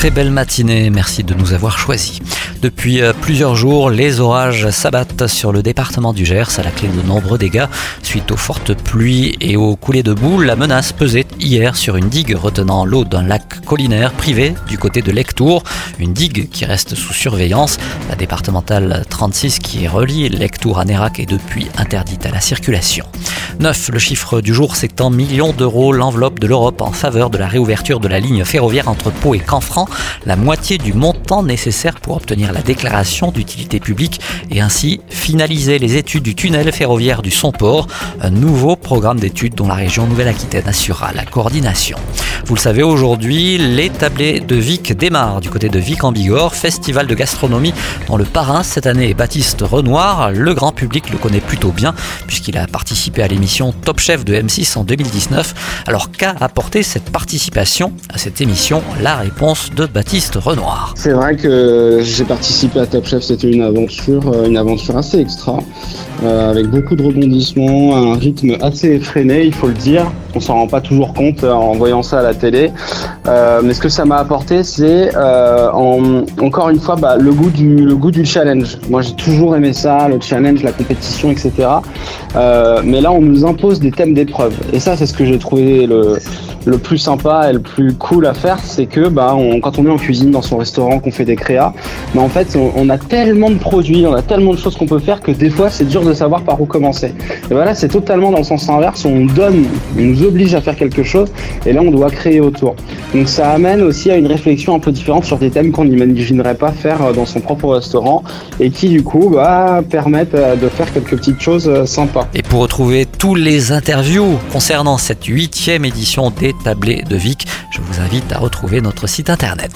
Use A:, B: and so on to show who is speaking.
A: Très belle matinée, merci de nous avoir choisis. Depuis euh, plusieurs jours, les orages s'abattent sur le département du Gers à la clé de nombreux dégâts. Suite aux fortes pluies et aux coulées de boue, la menace pesait hier sur une digue retenant l'eau d'un lac collinaire privé du côté de Lectour. Une digue qui reste sous surveillance. La départementale 36 qui relie Lectour à Nérac est depuis interdite à la circulation. 9. Le chiffre du jour, c'est en millions d'euros l'enveloppe de l'Europe en faveur de la réouverture de la ligne ferroviaire entre Pau et Canfranc. La moitié du montant nécessaire pour obtenir la déclaration d'utilité publique et ainsi finaliser les études du tunnel ferroviaire du Somport, un nouveau programme d'études dont la région Nouvelle-Aquitaine assurera la coordination. Vous le savez, aujourd'hui, les de Vic démarrent du côté de Vic en Bigorre, festival de gastronomie dont le parrain cette année Baptiste Renoir. Le grand public le connaît plutôt bien puisqu'il a participé à l'émission Top Chef de M6 en 2019. Alors qu'a apporté cette participation à cette émission? La réponse de Baptiste Renoir.
B: C'est vrai que j'ai participé à Top Chef, c'était une aventure, euh, une aventure assez extra, euh, avec beaucoup de rebondissements, un rythme assez effréné, il faut le dire. On s'en rend pas toujours compte euh, en voyant ça à la télé. mais ce que ça m'a apporté, c'est encore une fois bah, le goût du le goût du challenge. Moi, j'ai toujours aimé ça, le challenge, la compétition, etc. mais là, on nous impose des thèmes d'épreuve, et ça, c'est ce que j'ai trouvé le le plus sympa et le plus cool à faire, c'est que bah, quand on est en cuisine dans son restaurant, qu'on fait des créas, bah, en fait, on, a tellement de produits, on a tellement de choses qu'on peut faire que des fois, c'est dur de savoir par où commencer. Et voilà, c'est totalement dans le sens inverse. On donne, on nous oblige à faire quelque chose, et là, on doit créer autour. Donc, ça amène aussi à une réflexion un peu différente sur des thèmes qu'on n'imaginerait pas faire euh, dans son propre restaurant, et qui, du coup, bah, permettent euh, de faire quelques petites choses euh, sympas.
A: Et pour retrouver tous les interviews concernant cette huitième édition des tablés de Vic, je vous invite à retrouver notre site internet.